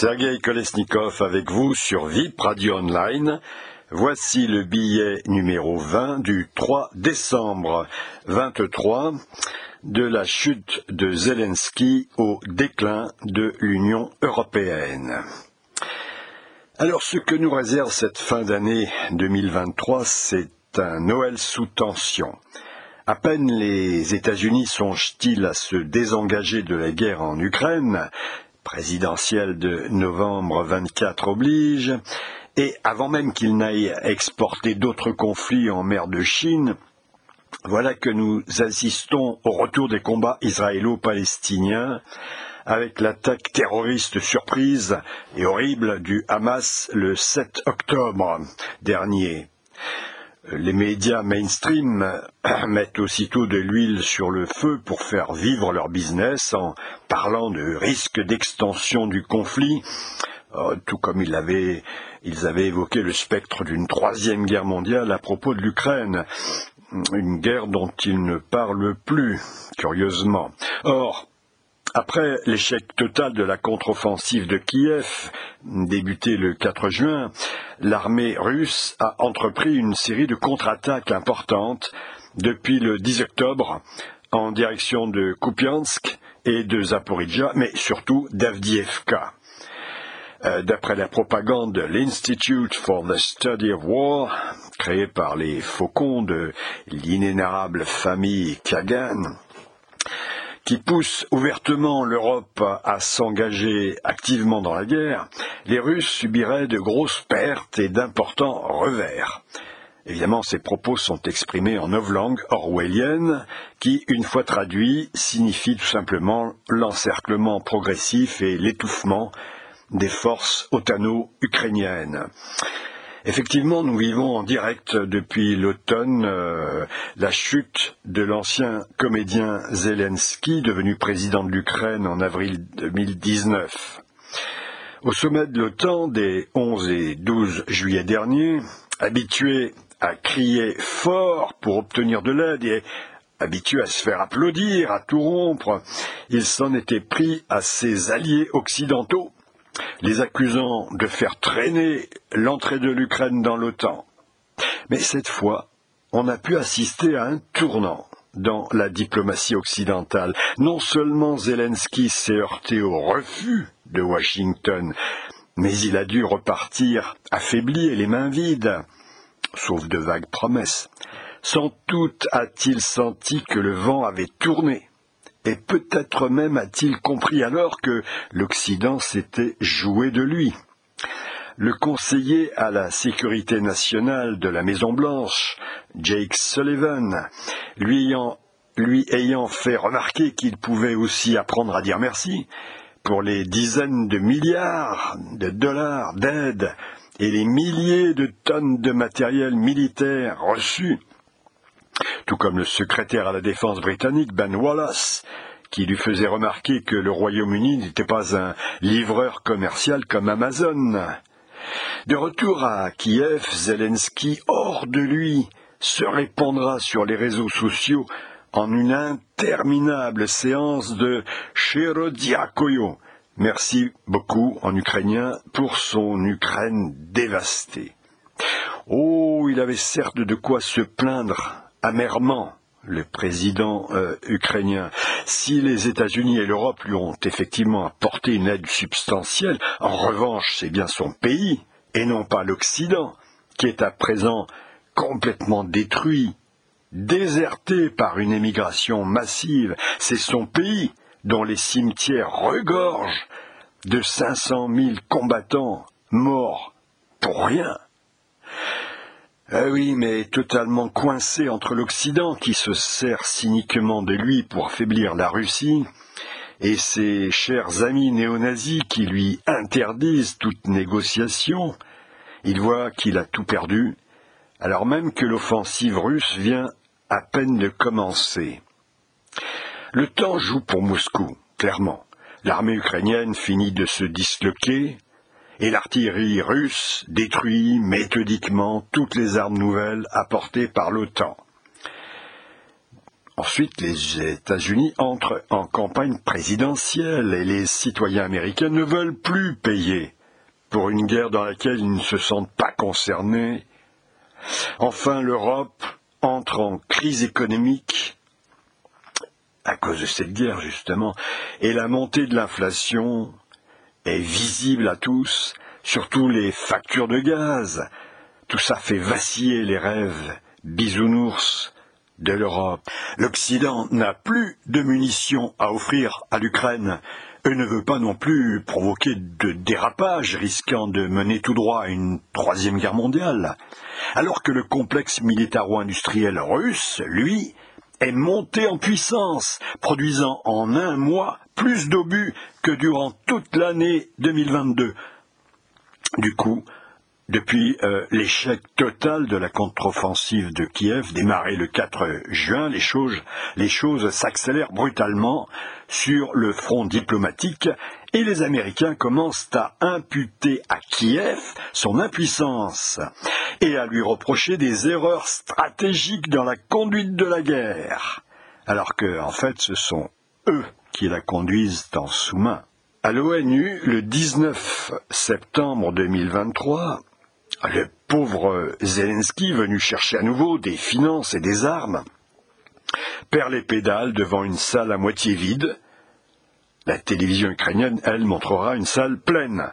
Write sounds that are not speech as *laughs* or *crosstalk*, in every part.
Sergei Kolesnikov avec vous sur VIP Radio Online. Voici le billet numéro 20 du 3 décembre 23 de la chute de Zelensky au déclin de l'Union européenne. Alors ce que nous réserve cette fin d'année 2023, c'est un Noël sous tension. À peine les États-Unis songent-ils à se désengager de la guerre en Ukraine, présidentielle de novembre 24 oblige, et avant même qu'ils n'aillent exporter d'autres conflits en mer de Chine, voilà que nous assistons au retour des combats israélo-palestiniens avec l'attaque terroriste surprise et horrible du Hamas le 7 octobre dernier. Les médias mainstream *clears throat* mettent aussitôt de l'huile sur le feu pour faire vivre leur business en parlant de risque d'extension du conflit, euh, tout comme ils avaient, ils avaient évoqué le spectre d'une troisième guerre mondiale à propos de l'Ukraine, une guerre dont ils ne parlent plus, curieusement. Or, après l'échec total de la contre-offensive de Kiev, débutée le 4 juin, l'armée russe a entrepris une série de contre-attaques importantes depuis le 10 octobre en direction de Kupiansk et de Zaporizhia, mais surtout d'Avdiivka. Euh, d'après la propagande de l'Institute for the Study of War, créé par les faucons de l'inénarrable famille Kagan, qui pousse ouvertement l'Europe à s'engager activement dans la guerre, les Russes subiraient de grosses pertes et d'importants revers. Évidemment, ces propos sont exprimés en novlangue orwellienne, qui, une fois traduit, signifie tout simplement l'encerclement progressif et l'étouffement des forces otano-ukrainiennes. Effectivement, nous vivons en direct depuis l'automne euh, la chute de l'ancien comédien Zelensky, devenu président de l'Ukraine en avril 2019. Au sommet de l'OTAN des 11 et 12 juillet dernier, habitué à crier fort pour obtenir de l'aide et habitué à se faire applaudir, à tout rompre, il s'en était pris à ses alliés occidentaux les accusant de faire traîner l'entrée de l'Ukraine dans l'OTAN. Mais cette fois, on a pu assister à un tournant dans la diplomatie occidentale. Non seulement Zelensky s'est heurté au refus de Washington, mais il a dû repartir affaibli et les mains vides, sauf de vagues promesses. Sans doute a-t-il senti que le vent avait tourné et peut-être même a-t-il compris alors que l'Occident s'était joué de lui. Le conseiller à la sécurité nationale de la Maison Blanche, Jake Sullivan, lui ayant, lui ayant fait remarquer qu'il pouvait aussi apprendre à dire merci pour les dizaines de milliards de dollars d'aide et les milliers de tonnes de matériel militaire reçus tout comme le secrétaire à la défense britannique Ben Wallace, qui lui faisait remarquer que le Royaume-Uni n'était pas un livreur commercial comme Amazon. De retour à Kiev, Zelensky, hors de lui, se répandra sur les réseaux sociaux en une interminable séance de Sherodiakoyo. Merci beaucoup en ukrainien pour son Ukraine dévastée. Oh, il avait certes de quoi se plaindre amèrement le président euh, ukrainien. Si les États-Unis et l'Europe lui ont effectivement apporté une aide substantielle, en revanche, c'est bien son pays, et non pas l'Occident, qui est à présent complètement détruit, déserté par une émigration massive. C'est son pays dont les cimetières regorgent de 500 000 combattants morts pour rien. Ah oui, mais totalement coincé entre l'Occident, qui se sert cyniquement de lui pour affaiblir la Russie, et ses chers amis néo-nazis qui lui interdisent toute négociation, il voit qu'il a tout perdu, alors même que l'offensive russe vient à peine de commencer. Le temps joue pour Moscou, clairement. L'armée ukrainienne finit de se disloquer, et l'artillerie russe détruit méthodiquement toutes les armes nouvelles apportées par l'OTAN. Ensuite, les États-Unis entrent en campagne présidentielle et les citoyens américains ne veulent plus payer pour une guerre dans laquelle ils ne se sentent pas concernés. Enfin, l'Europe entre en crise économique à cause de cette guerre, justement, et la montée de l'inflation est visible à tous, surtout les factures de gaz. Tout ça fait vaciller les rêves bisounours de l'Europe. L'Occident n'a plus de munitions à offrir à l'Ukraine et ne veut pas non plus provoquer de dérapage risquant de mener tout droit à une troisième guerre mondiale. Alors que le complexe militaro-industriel russe, lui, est monté en puissance, produisant en un mois plus d'obus que durant toute l'année 2022. Du coup, depuis euh, l'échec total de la contre-offensive de Kiev, démarrée le 4 juin, les choses, les choses s'accélèrent brutalement sur le front diplomatique et les Américains commencent à imputer à Kiev son impuissance et à lui reprocher des erreurs stratégiques dans la conduite de la guerre, alors que, en fait, ce sont eux qui la conduisent en sous-main. À l'ONU, le 19 septembre 2023, le pauvre Zelensky, venu chercher à nouveau des finances et des armes, perd les pédales devant une salle à moitié vide. La télévision ukrainienne, elle, montrera une salle pleine,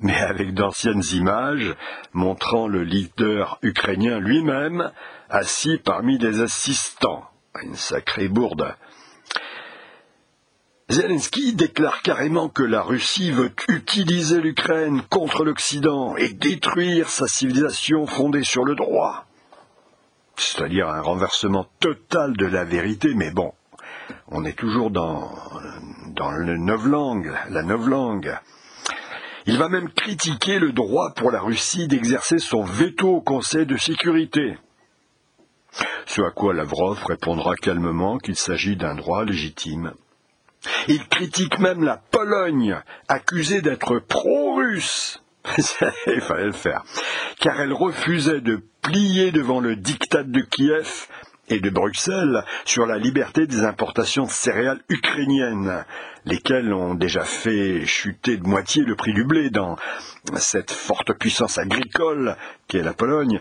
mais avec d'anciennes images montrant le leader ukrainien lui-même assis parmi les assistants. Une sacrée bourde. Zelensky déclare carrément que la Russie veut utiliser l'Ukraine contre l'Occident et détruire sa civilisation fondée sur le droit. C'est-à-dire un renversement total de la vérité, mais bon, on est toujours dans, dans le novlangue, la novlangue. Il va même critiquer le droit pour la Russie d'exercer son veto au Conseil de sécurité. Ce à quoi Lavrov répondra calmement qu'il s'agit d'un droit légitime. Il critique même la Pologne, accusée d'être pro-russe. *laughs* Il fallait le faire. Car elle refusait de plier devant le diktat de Kiev et de Bruxelles sur la liberté des importations de céréales ukrainiennes, lesquelles ont déjà fait chuter de moitié le prix du blé dans cette forte puissance agricole qu'est la Pologne,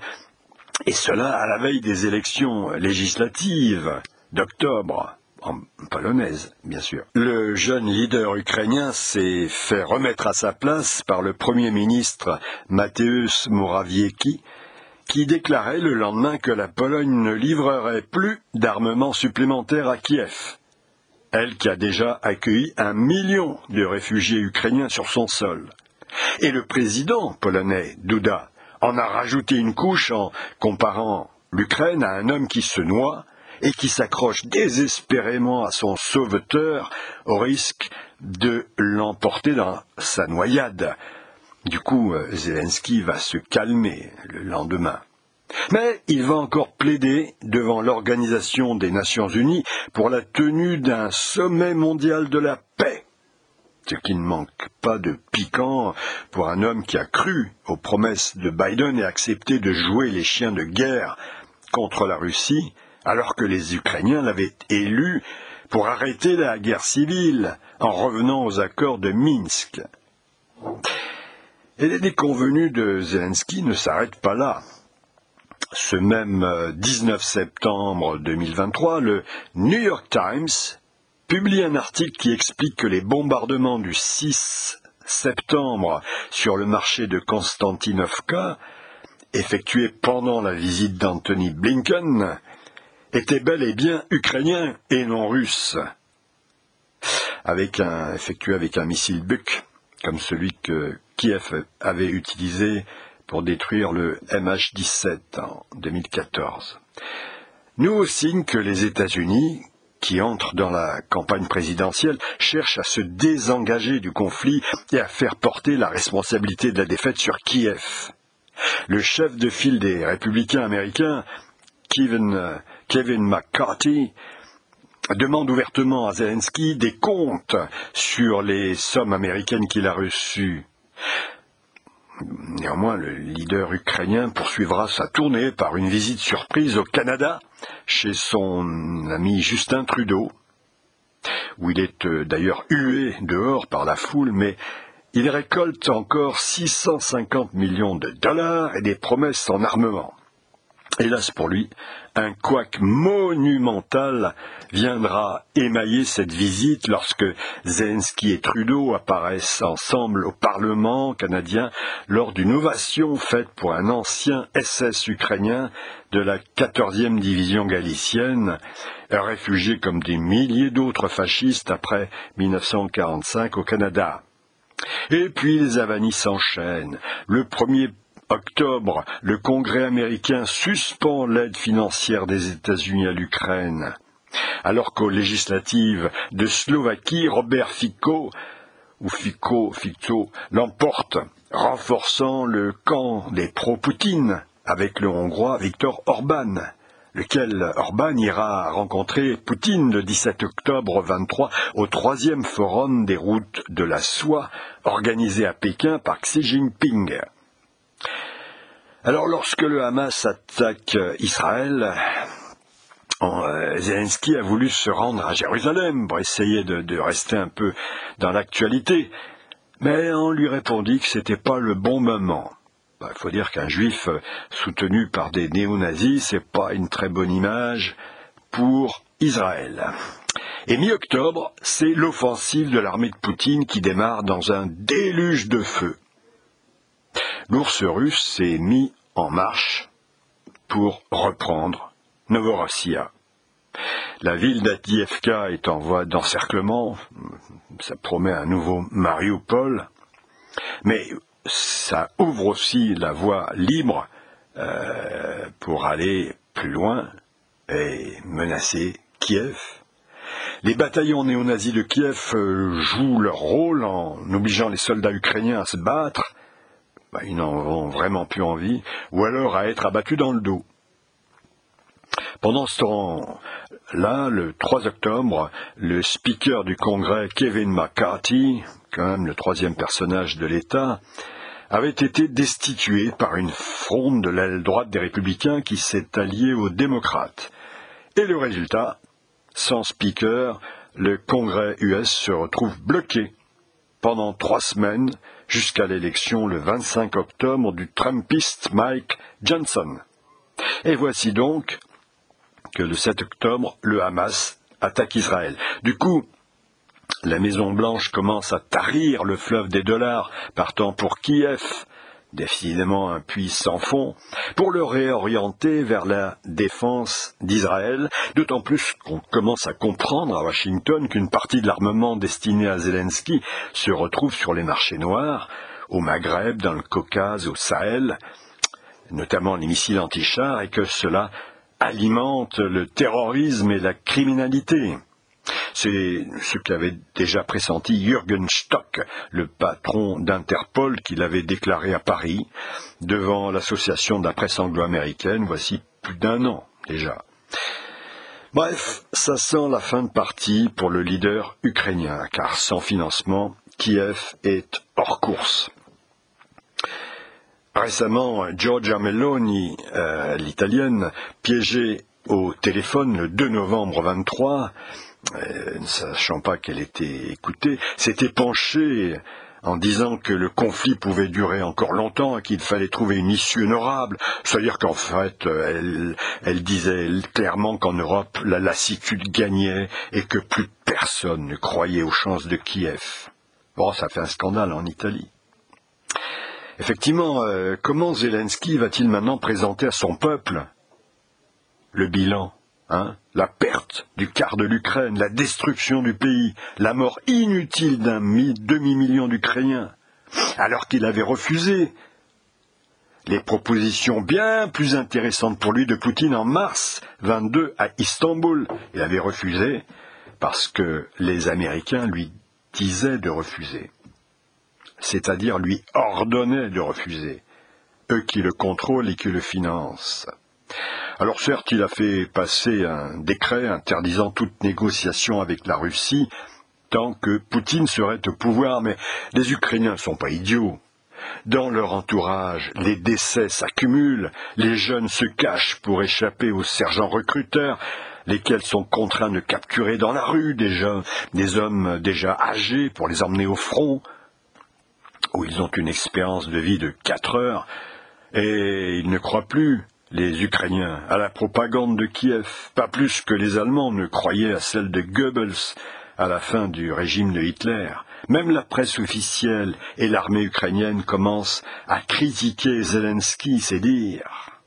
et cela à la veille des élections législatives d'octobre en polonaise, bien sûr. Le jeune leader ukrainien s'est fait remettre à sa place par le Premier ministre Mateusz Morawiecki, qui déclarait le lendemain que la Pologne ne livrerait plus d'armement supplémentaires à Kiev. Elle qui a déjà accueilli un million de réfugiés ukrainiens sur son sol. Et le président polonais, Duda, en a rajouté une couche en comparant l'Ukraine à un homme qui se noie et qui s'accroche désespérément à son sauveteur au risque de l'emporter dans sa noyade. Du coup, euh, Zelensky va se calmer le lendemain. Mais il va encore plaider devant l'Organisation des Nations Unies pour la tenue d'un sommet mondial de la paix. Ce qui ne manque pas de piquant pour un homme qui a cru aux promesses de Biden et accepté de jouer les chiens de guerre contre la Russie alors que les Ukrainiens l'avaient élu pour arrêter la guerre civile en revenant aux accords de Minsk. Et les déconvenus de Zelensky ne s'arrêtent pas là. Ce même 19 euh, septembre 2023, le New York Times publie un article qui explique que les bombardements du 6 septembre sur le marché de Konstantinovka, effectués pendant la visite d'Anthony Blinken, était bel et bien ukrainien et non russe, effectué avec un missile Buk, comme celui que Kiev avait utilisé pour détruire le MH17 en 2014. Nous signe que les États-Unis, qui entrent dans la campagne présidentielle, cherchent à se désengager du conflit et à faire porter la responsabilité de la défaite sur Kiev. Le chef de file des républicains américains, Kevin Kevin McCarthy demande ouvertement à Zelensky des comptes sur les sommes américaines qu'il a reçues. Néanmoins, le leader ukrainien poursuivra sa tournée par une visite surprise au Canada chez son ami Justin Trudeau, où il est euh, d'ailleurs hué dehors par la foule, mais il récolte encore 650 millions de dollars et des promesses en armement. Hélas pour lui, un couac monumental viendra émailler cette visite lorsque Zelensky et Trudeau apparaissent ensemble au Parlement canadien lors d'une ovation faite pour un ancien SS ukrainien de la 14e division galicienne, réfugié comme des milliers d'autres fascistes après 1945 au Canada. Et puis les avanies s'enchaînent. Le premier octobre, le Congrès américain suspend l'aide financière des États-Unis à l'Ukraine. Alors qu'aux législatives de Slovaquie, Robert Fico, ou Fico, Fico, l'emporte, renforçant le camp des pro-Poutine avec le Hongrois Viktor Orban, lequel Orban ira rencontrer Poutine le 17 octobre 23 au troisième forum des routes de la soie organisé à Pékin par Xi Jinping. Alors lorsque le Hamas attaque Israël, euh, Zelensky a voulu se rendre à Jérusalem pour essayer de, rester un peu dans l'actualité, mais on lui répondit que c'était pas le bon moment. Bah, il faut dire qu'un juif soutenu par des néo-nazis, c'est pas une très bonne image pour Israël. Et mi-octobre, c'est l'offensive de l'armée de Poutine qui démarre dans un déluge de feu l'ours russe s'est mis en marche pour reprendre Novorossiya. La ville d'Adievka est en voie d'encerclement, ça promet un nouveau Mariupol, mais ça ouvre aussi la voie libre euh, pour aller plus loin et menacer Kiev. Les bataillons néo-nazis de Kiev euh, jouent leur rôle en obligeant les soldats ukrainiens à se battre, bah, ils n'en ont vraiment plus envie, ou alors à être abattus dans le dos. Pendant ce temps-là, le 3 octobre, le speaker du Congrès Kevin McCarthy, quand même le troisième personnage de l'État, avait été destitué par une fronde de l'aile droite des républicains qui s'est alliée aux démocrates. Et le résultat, sans speaker, le Congrès US se retrouve bloqué pendant trois semaines jusqu'à l'élection le 25 octobre du Trumpiste Mike Johnson. Et voici donc que le 7 octobre, le Hamas attaque Israël. Du coup, la Maison Blanche commence à tarir le fleuve des dollars partant pour Kiev, décidément un puits sans fond, pour le réorienter vers la défense d'Israël, d'autant plus qu'on commence à comprendre à Washington qu'une partie de l'armement destiné à Zelensky se retrouve sur les marchés noirs, au Maghreb, dans le Caucase, au Sahel, notamment les missiles anti-chars, et que cela alimente le terrorisme et la criminalité. C'est ce qu'avait déjà pressenti Jürgen Stock, le patron d'Interpol, qui l'avait déclaré à Paris, devant l'association de la presse anglo-américaine, voici plus d'un an déjà. Bref, ça sent la fin de partie pour le leader ukrainien, car sans financement, Kiev est hors course. Récemment, Giorgia Meloni, euh, l'italienne, piégée au téléphone le 2 novembre 23, euh, ne sachant pas qu'elle était écoutée, s'était penchée en disant que le conflit pouvait durer encore longtemps et qu'il fallait trouver une issue honorable. C'est-à-dire qu'en fait, elle, elle, disait clairement qu'en Europe, la lassitude gagnait et que plus personne ne croyait aux chances de Kiev. Bon, ça fait un scandale en Italie. Effectivement, euh, comment Zelensky va-t-il maintenant présenter à son peuple le bilan Hein, la perte du quart de l'Ukraine, la destruction du pays, la mort inutile d'un demi-million d'Ukrainiens, alors qu'il avait refusé les propositions bien plus intéressantes pour lui de Poutine en mars 22 à Istanbul. Il avait refusé parce que les Américains lui disaient de refuser, c'est-à-dire lui ordonnaient de refuser, eux qui le contrôlent et qui le financent. Alors certes, il a fait passer un décret interdisant toute négociation avec la Russie tant que Poutine serait au pouvoir, mais les Ukrainiens ne sont pas idiots. Dans leur entourage, les décès s'accumulent, les jeunes se cachent pour échapper aux sergents recruteurs, lesquels sont contraints de capturer dans la rue des, jeunes, des hommes déjà âgés pour les emmener au front, où ils ont une expérience de vie de quatre heures, et ils ne croient plus, les Ukrainiens, à la propagande de Kiev, pas plus que les Allemands ne croyaient à celle de Goebbels à la fin du régime de Hitler. Même la presse officielle et l'armée ukrainienne commencent à critiquer Zelensky, c'est dire.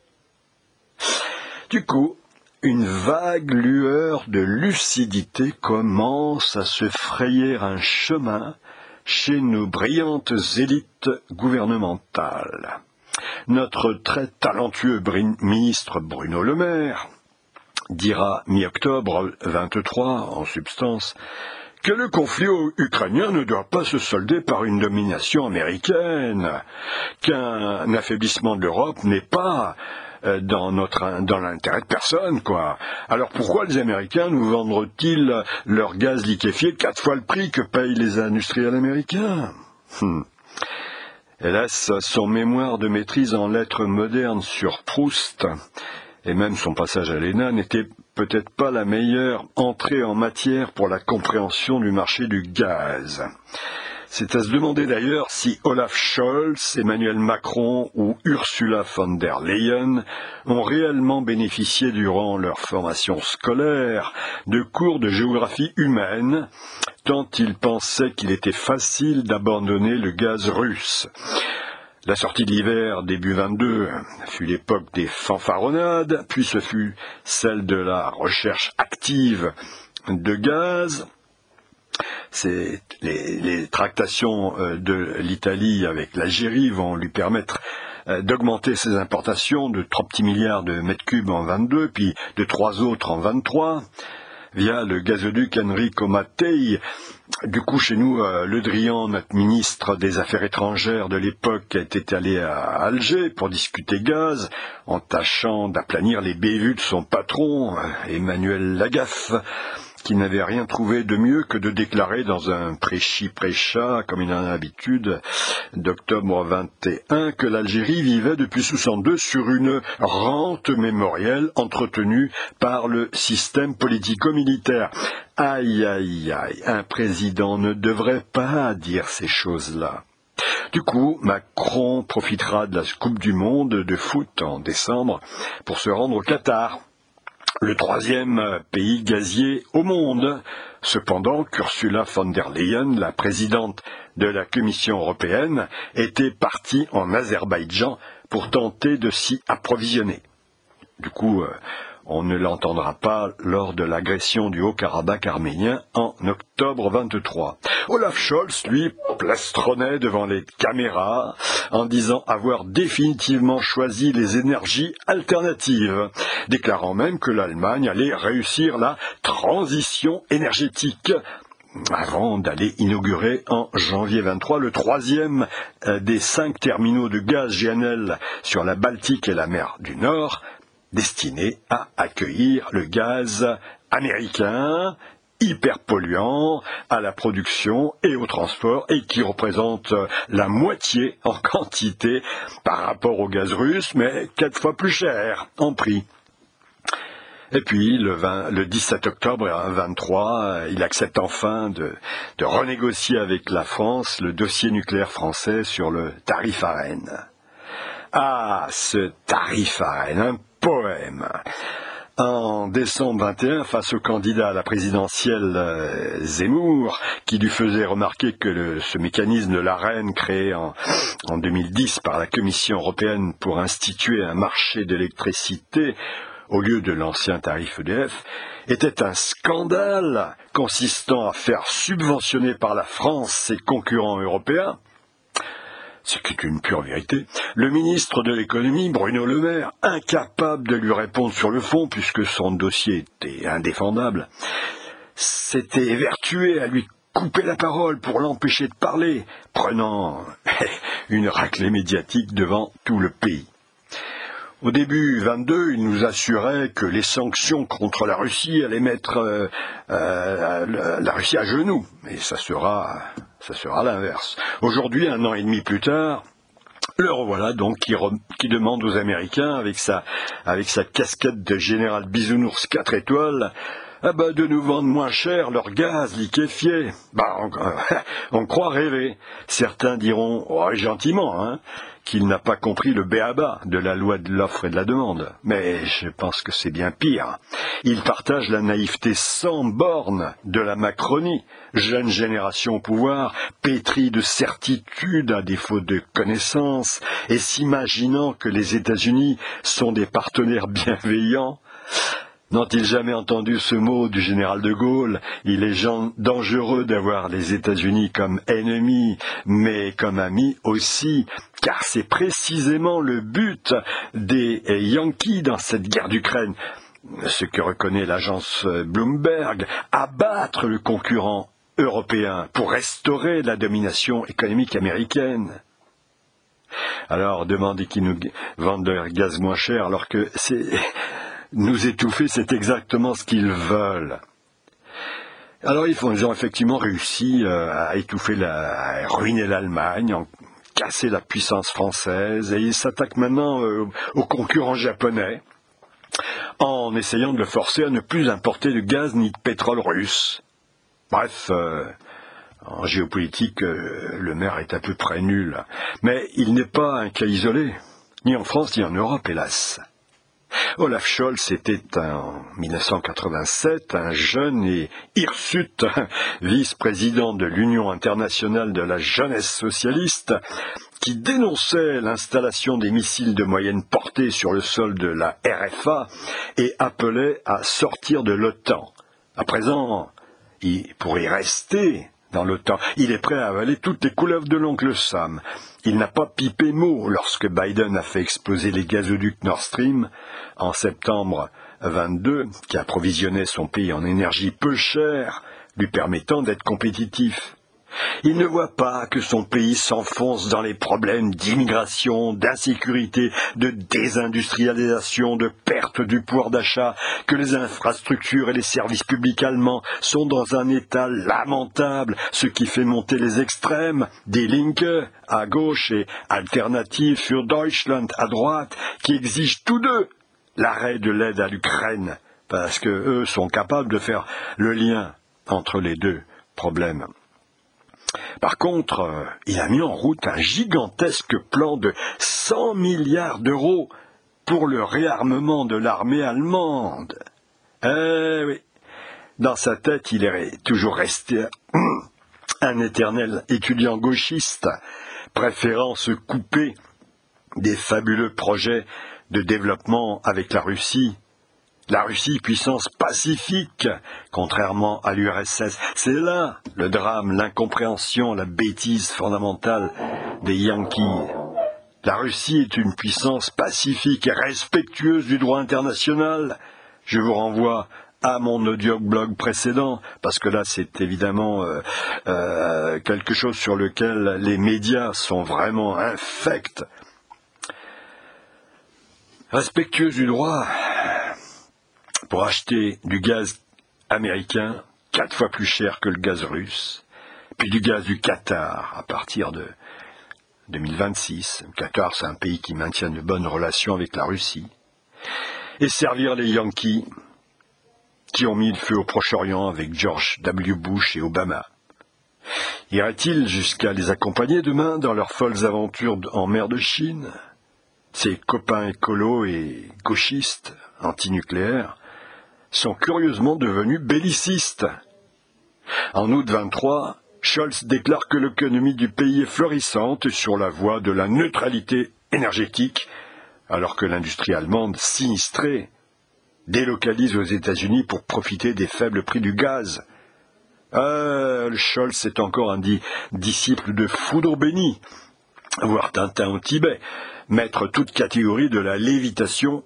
Du coup, une vague lueur de lucidité commence à se frayer un chemin chez nos brillantes élites gouvernementales. Notre très talentueux ministre Bruno Le Maire dira mi-octobre 23 en substance que le conflit ukrainien ne doit pas se solder par une domination américaine, qu'un affaiblissement de l'Europe n'est pas euh, dans l'intérêt de personne, quoi. Alors pourquoi les Américains nous vendront-ils leur gaz liquéfié quatre fois le prix que payent les industriels américains? Hmm. Hélas, son mémoire de maîtrise en lettres modernes sur Proust et même son passage à l'ENA n'était peut-être pas la meilleure entrée en matière pour la compréhension du marché du gaz. C'est à se demander d'ailleurs si Olaf Scholz, Emmanuel Macron ou Ursula von der Leyen ont réellement bénéficié durant leur formation scolaire de cours de géographie humaine, tant ils pensaient qu'il était facile d'abandonner le gaz russe. La sortie de l'hiver début 22 fut l'époque des fanfaronnades, puis ce fut celle de la recherche active de gaz, les, tractations euh, de l'Italie avec l'Algérie vont lui permettre euh, d'augmenter ses importations de 3 petits milliards de mètres cubes en 22, puis de trois autres en 23 via le gazoduc Enrico Mattei. Du coup, chez nous, euh, Le Drian, notre ministre des Affaires étrangères de l'époque, était allé à Alger pour discuter gaz, en tâchant d'aplanir les bévues de son patron, Emmanuel Lagaffe qui n'avait rien trouvé de mieux que de déclarer dans un préchi-précha, comme il en a l'habitude, d'octobre 21, que l'Algérie vivait depuis 62 sur une rente mémorielle entretenue par le système politico-militaire. Aïe, aïe, aïe, un président ne devrait pas dire ces choses-là. Du coup, Macron profitera de la Coupe du Monde de foot en décembre pour se rendre au Qatar le troisième pays gazier au monde. Cependant, qu'Ursula von der Leyen, la présidente de la Commission européenne, était partie en Azerbaïdjan pour tenter de s'y approvisionner. Du coup, euh, on ne l'entendra pas lors de l'agression du Haut-Karabakh arménien en octobre 23. Olaf Scholz, lui, plastronnait devant les caméras en disant avoir définitivement choisi les énergies alternatives, déclarant même que l'Allemagne allait réussir la transition énergétique avant d'aller inaugurer en janvier 23 le troisième euh, des cinq terminaux de gaz GNL sur la Baltique et la mer du Nord, destiné à accueillir le gaz américain hyper polluant à la production et au transport et qui représente la moitié *laughs* en quantité par rapport au gaz russe, mais quatre fois plus cher en prix. Et puis, le, 20, le 17 octobre 23, il accepte enfin de, renégocier avec la France le dossier nucléaire français sur le tarif à Rennes. Ah, ce tarif à Rennes, poème. En décembre 21, face au candidat à la présidentielle euh, Zemmour, qui lui faisait remarquer que ce mécanisme de l'arène créé en, en 2010 par la Commission européenne pour instituer un marché d'électricité au lieu de l'ancien tarif EDF, était un scandale consistant à faire subventionner par la France ses concurrents européens, ce qui est une pure vérité, le ministre de l'économie, Bruno Le Maire, incapable de lui répondre sur le fond puisque son dossier était indéfendable, s'était évertué à lui couper la parole pour l'empêcher de parler, prenant *laughs* une raclée médiatique devant tout le pays. Au début 22, il nous assurait que les sanctions contre la Russie allaient mettre euh, euh, la Russie à genoux, mais ça sera ça sera l'inverse. Aujourd'hui, un an et demi plus tard, Le revoilà donc qui, demande aux Américains, avec sa, casquette de général bisounours 4 étoiles, ah bah de nous vendre moins cher leur gaz liquéfié. Bah on, *laughs* on croit rêver. Certains diront, oh, gentiment, hein, qu'il n'a pas compris le béaba de la loi de l'offre et de la demande. Mais je pense que c'est bien pire. Il partage la naïveté sans borne de la Macronie, jeune génération au pouvoir, pétrie de certitude à défaut de connaissances, et s'imaginant que les États-Unis sont des partenaires bienveillants. N'ont-ils jamais entendu ce mot du général de Gaulle Il est dangereux d'avoir les États-Unis comme ennemis, mais comme amis aussi, car c'est précisément le but des Yankees dans cette guerre d'Ukraine. Ce que reconnaît l'agence Bloomberg, abattre le concurrent européen pour restaurer la domination économique américaine. Alors, demandez qu'ils nous vendent leur gaz moins cher alors que c'est nous étouffer, c'est exactement ce qu'ils veulent. Alors ils, ont effectivement réussi euh, à étouffer, à ruiner l'Allemagne, en casser la puissance française, et ils s'attaquent maintenant euh, aux concurrents japonais, en essayant de le forcer à ne plus importer de gaz ni de pétrole russe. Bref, euh, en géopolitique, le maire est à peu près nul. Mais il n'est pas un cas isolé, ni en France ni en Europe, hélas. Olaf Scholz était en 1987 un jeune et hirsute vice-président de l'Union internationale de la jeunesse socialiste qui dénonçait l'installation des missiles de moyenne portée sur le sol de la RFA et appelait à sortir de l'OTAN. À présent, pour y rester dans l'OTAN, il est prêt à avaler toutes les couleuvres de l'oncle Sam. Il n'a pas pipé mot lorsque Biden a fait exploser les gazoducs Nord Stream en septembre 22, qui approvisionnait son pays en énergie peu chère, lui permettant d'être compétitif. Il ne voit pas que son pays s'enfonce dans les problèmes d'immigration, d'insécurité, de désindustrialisation, de perte du pouvoir d'achat, que les infrastructures et les services publics allemands sont dans un état lamentable, ce qui fait monter les extrêmes, des Linke à gauche et Alternative für Deutschland à droite, qui exigent tous deux l'arrêt de l'aide à l'Ukraine, parce que eux sont capables de faire le lien entre les deux problèmes. Par contre, euh, il a mis en route un gigantesque plan de 100 milliards d'euros pour le réarmement de l'armée allemande. Eh oui, dans sa tête, il est toujours resté *clears throat* un éternel étudiant gauchiste, préférant se couper des fabuleux projets de développement avec la Russie. La Russie, puissance pacifique, contrairement à l'URSS, c'est là le drame, l'incompréhension, la bêtise fondamentale des Yankees. La Russie est une puissance pacifique et respectueuse du droit international. Je vous renvoie à mon audio-blog précédent, parce que là c'est évidemment euh, euh, quelque chose sur lequel les médias sont vraiment infects respectueuse du droit pour acheter du gaz américain quatre fois plus cher que le gaz russe, puis du gaz du Qatar à partir de 2026. Le Qatar, c'est un pays qui maintient de bonnes relations avec la Russie. Et servir les Yankees qui ont mis le feu au Proche-Orient avec George W. Bush et Obama. Irait-il jusqu'à les accompagner demain dans leurs folles aventures en mer de Chine? Ses copains écolos et gauchistes, antinucléaires, sont curieusement devenus bellicistes. En août 23, Scholz déclare que l'économie du pays est florissante sur la voie de la neutralité énergétique, alors que l'industrie allemande, sinistrée, délocalise aux États-Unis pour profiter des faibles prix du gaz. Ah, Scholz est encore un disciple de foudre béni, voire Tintin au Tibet, mettre toute catégorie de la lévitation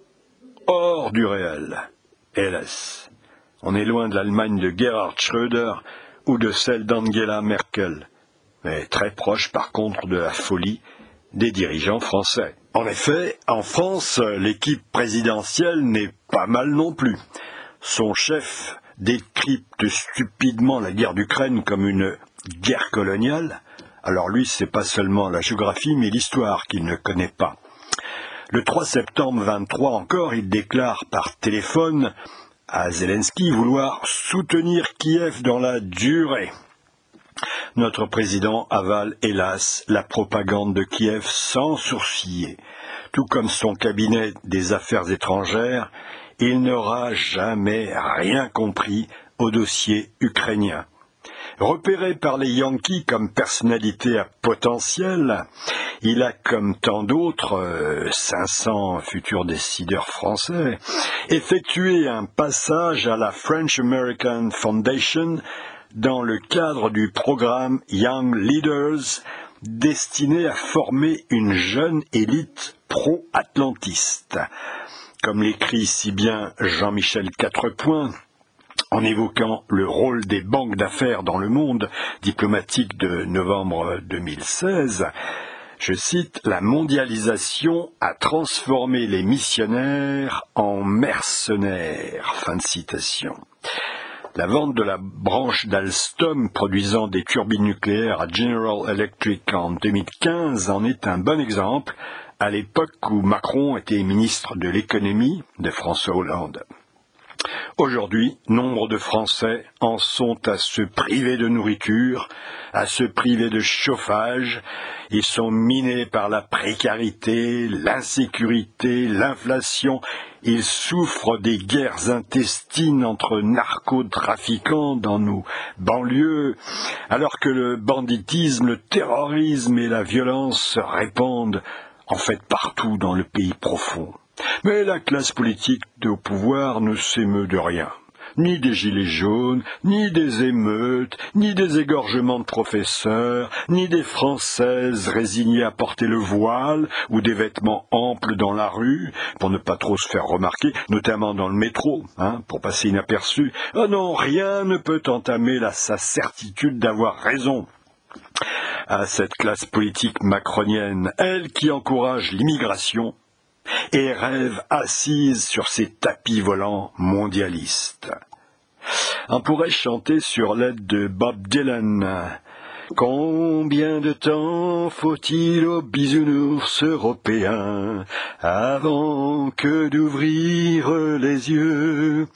hors du réel. Hélas, on est loin de l'Allemagne de Gerhard Schröder ou de celle d'Angela Merkel, mais très proche par contre de la folie des dirigeants français. En effet, en France, l'équipe présidentielle n'est pas mal non plus. Son chef décrypte stupidement la guerre d'Ukraine comme une guerre coloniale, Alors lui, c'est pas seulement la géographie, mais l'histoire qu'il ne connaît pas. Le 3 septembre 23 encore, il déclare par téléphone à Zelensky vouloir soutenir Kiev dans la durée. Notre président avale, hélas, la propagande de Kiev sans sourciller. Tout comme son cabinet des affaires étrangères, il n'aura jamais rien compris au dossier ukrainien. Repéré par les Yankees comme personnalité à potentiel, il a, comme tant d'autres, 500 euh, futurs décideurs français, effectué un passage à la French American Foundation dans le cadre du programme Young Leaders destiné à former une jeune élite pro-atlantiste. Comme l'écrit si bien Jean-Michel Quatrepoint, en évoquant le rôle des banques d'affaires dans le monde diplomatique de novembre 2016, je cite, La mondialisation a transformé les missionnaires en mercenaires. Fin de citation. La vente de la branche d'Alstom produisant des turbines nucléaires à General Electric en 2015 en est un bon exemple à l'époque où Macron était ministre de l'économie de François Hollande. Aujourd'hui, nombre de Français en sont à se priver de nourriture, à se priver de chauffage. Ils sont minés par la précarité, l'insécurité, l'inflation. Ils souffrent des guerres intestines entre narcotrafiquants dans nos banlieues, alors que le banditisme, le terrorisme et la violence se répandent en fait partout dans le pays profond. Mais la classe politique au pouvoir ne s'émeut de rien ni des gilets jaunes, ni des émeutes, ni des égorgements de professeurs, ni des Françaises résignées à porter le voile ou des vêtements amples dans la rue pour ne pas trop se faire remarquer, notamment dans le métro, hein, pour passer inaperçu. Ah non, rien ne peut entamer la, sa certitude d'avoir raison à cette classe politique macronienne, elle qui encourage l'immigration, et rêve assise sur ses tapis volants mondialistes. On pourrait chanter sur l'aide de Bob Dylan. Combien de temps faut-il aux bisounours européens avant que d'ouvrir les yeux?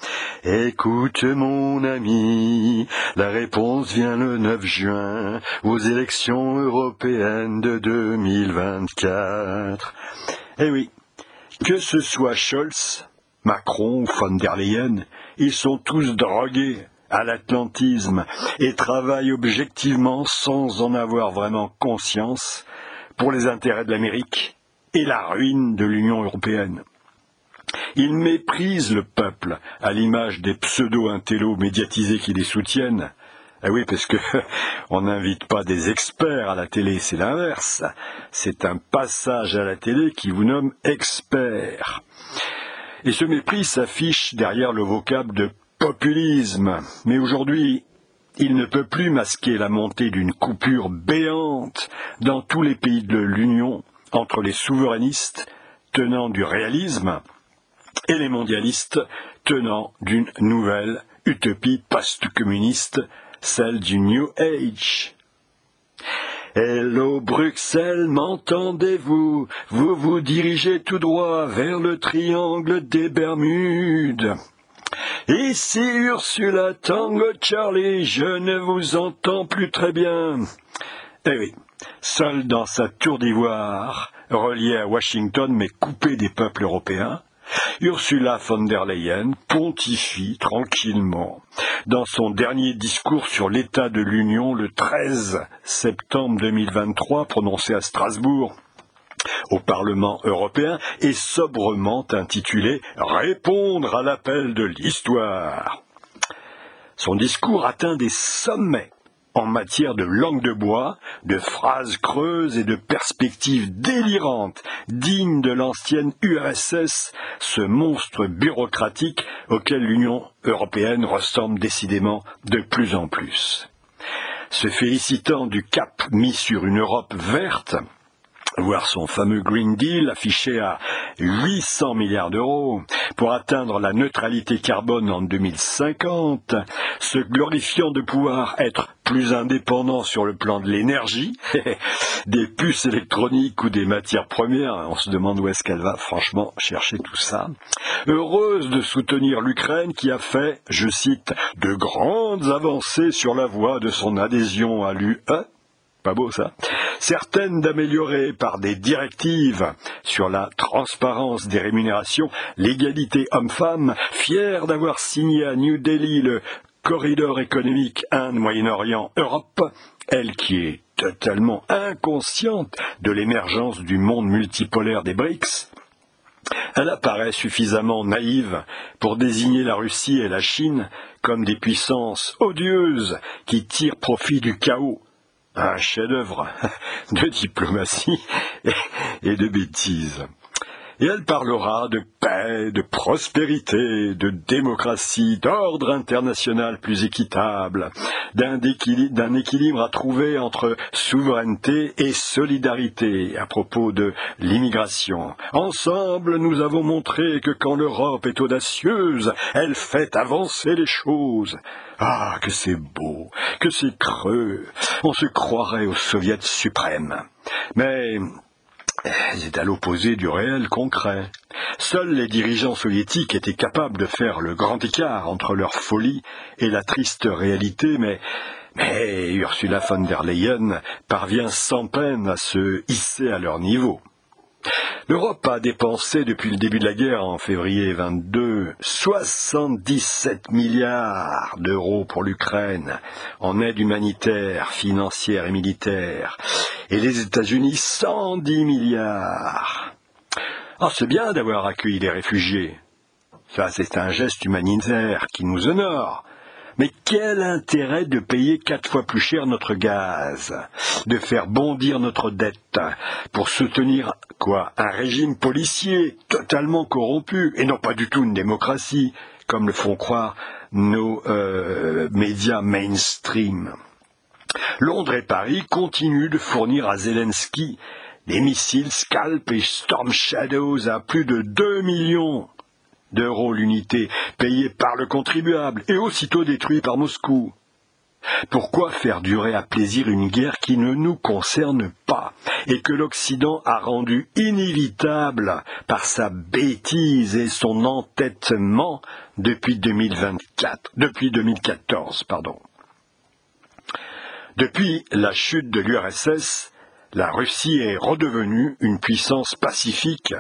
Écoute mon ami, la réponse vient le 9 juin aux élections européennes de 2024. Eh oui, que ce soit Scholz, Macron ou von der Leyen, ils sont tous drogués à l'atlantisme et travaillent objectivement sans en avoir vraiment conscience pour les intérêts de l'Amérique et la ruine de l'Union européenne. Ils méprisent le peuple à l'image des pseudo-intellos médiatisés qui les soutiennent eh oui, parce que *laughs* on n'invite pas des experts à la télé, c'est l'inverse. C'est un passage à la télé qui vous nomme expert. Et ce mépris s'affiche derrière le vocable de populisme. Mais aujourd'hui, il ne peut plus masquer la montée d'une coupure béante dans tous les pays de l'Union entre les souverainistes tenant du réalisme et les mondialistes tenant d'une nouvelle utopie post-communiste celle du New Age. Hello Bruxelles, m'entendez-vous? Vous vous dirigez tout droit vers le triangle des Bermudes. Ici Ursula Tango Charlie, je ne vous entends plus très bien. Eh oui, seul dans sa tour d'ivoire, reliée à Washington mais coupée des peuples européens, Ursula von der Leyen pontifie tranquillement. Dans son dernier discours sur l'état de l'Union le 13 septembre 2023 prononcé à Strasbourg, au Parlement européen est sobrement intitulé Répondre à l'appel de l'histoire. Son discours atteint des sommets en matière de langue de bois, de phrases creuses et de perspectives délirantes, dignes de l'ancienne URSS, ce monstre bureaucratique auquel l'Union européenne ressemble décidément de plus en plus. Se félicitant du cap mis sur une Europe verte, voir son fameux Green Deal affiché à 800 milliards d'euros. Pour atteindre la neutralité carbone en 2050, se glorifiant de pouvoir être plus indépendant sur le plan de l'énergie, *laughs* des puces électroniques ou des matières premières, on se demande où est-ce qu'elle va franchement chercher tout ça, heureuse de soutenir l'Ukraine qui a fait, je cite, de grandes avancées sur la voie de son adhésion à l'UE, pas beau ça. Certaines d'améliorer par des directives sur la transparence des rémunérations, l'égalité homme-femme, fière d'avoir signé à New Delhi le corridor économique Inde-Moyen-Orient-Europe, elle qui est totalement inconsciente de l'émergence du monde multipolaire des BRICS, elle apparaît suffisamment naïve pour désigner la Russie et la Chine comme des puissances odieuses qui tirent profit du chaos un chef-d'œuvre *laughs* de diplomatie et de bêtises. Et elle parlera de paix, de prospérité, de démocratie, d'ordre international plus équitable, d'un équilibre à trouver entre souveraineté et solidarité à propos de l'immigration. Ensemble, nous avons montré que quand l'Europe est audacieuse, elle fait avancer les choses. Ah, que c'est beau, que c'est creux. On se croirait au soviet suprême. Mais c'est à l'opposé du réel concret. Seuls les dirigeants soviétiques étaient capables de faire le grand écart entre leur folie et la triste réalité, mais, mais Ursula von der Leyen parvient sans peine à se hisser à leur niveau. L'Europe a dépensé depuis le début de la guerre en février 22 77 milliards d'euros pour l'Ukraine en aide humanitaire, financière et militaire, et les États-Unis 110 milliards. Ah, c'est bien d'avoir accueilli les réfugiés. Ça, c'est un geste humanitaire qui nous honore. Mais quel intérêt de payer quatre fois plus cher notre gaz, de faire bondir notre dette pour soutenir quoi Un régime policier totalement corrompu et non pas du tout une démocratie, comme le font croire nos euh, médias mainstream? Londres et Paris continuent de fournir à Zelensky des missiles Scalp et Storm Shadows à plus de 2 millions d'euros l'unité, payés par le contribuable et aussitôt détruits par Moscou. Pourquoi faire durer à plaisir une guerre qui ne nous concerne pas et que l'Occident a rendue inévitable par sa bêtise et son entêtement depuis 2024, depuis 2014, pardon? Depuis la chute de l'URSS, la Russie est redevenue une puissance pacifique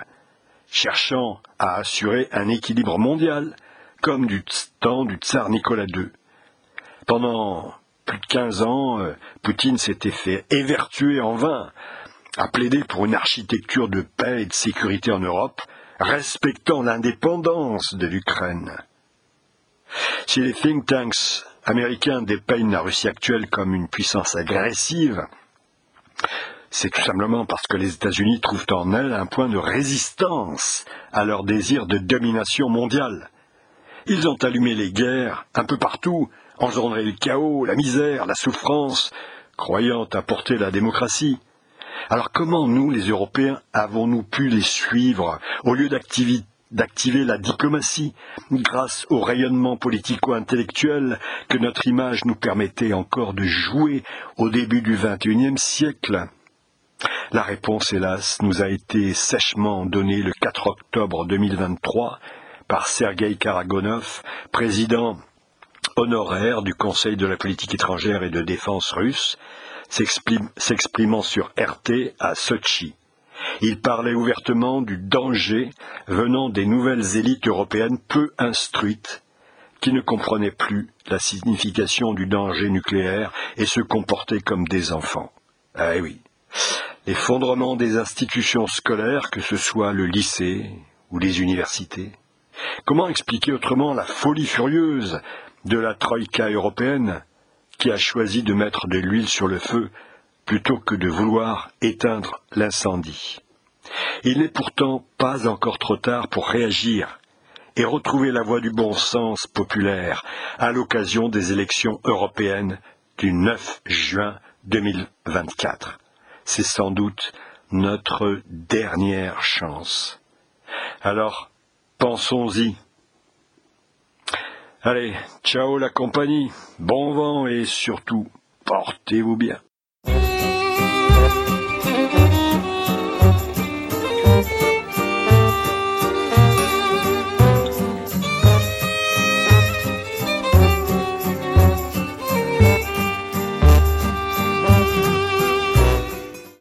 cherchant à assurer un équilibre mondial, comme du temps du tsar Nicolas II. Pendant plus de quinze ans, euh, Poutine s'était fait évertuer en vain à plaider pour une architecture de paix et de sécurité en Europe, respectant l'indépendance de l'Ukraine. Si les think tanks américains dépeignent la Russie actuelle comme une puissance agressive, c'est tout simplement parce que les États-Unis trouvent en elle un point de résistance à leur désir de domination mondiale. Ils ont allumé les guerres un peu partout, engendré le chaos, la misère, la souffrance, croyant apporter la démocratie. Alors comment nous, les Européens, avons-nous pu les suivre au lieu d'activer la diplomatie grâce au rayonnement politico-intellectuel que notre image nous permettait encore de jouer au début du XXIe siècle? La réponse, hélas, nous a été sèchement donnée le 4 octobre 2023 par Sergei Karagonov, président honoraire du Conseil de la politique étrangère et de défense russe, s'exprimant sur RT à Sochi. Il parlait ouvertement du danger venant des nouvelles élites européennes peu instruites qui ne comprenaient plus la signification du danger nucléaire et se comportaient comme des enfants. Ah oui, l'effondrement des institutions scolaires, que ce soit le lycée ou les universités. Comment expliquer autrement la folie furieuse de la Troïka européenne qui a choisi de mettre de l'huile sur le feu plutôt que de vouloir éteindre l'incendie? Il n'est pourtant pas encore trop tard pour réagir et retrouver la voie du bon sens populaire à l'occasion des élections européennes du 9 juin 2024 c'est sans doute notre dernière chance. Alors, pensons-y. Allez, ciao la compagnie, bon vent et surtout, portez-vous bien.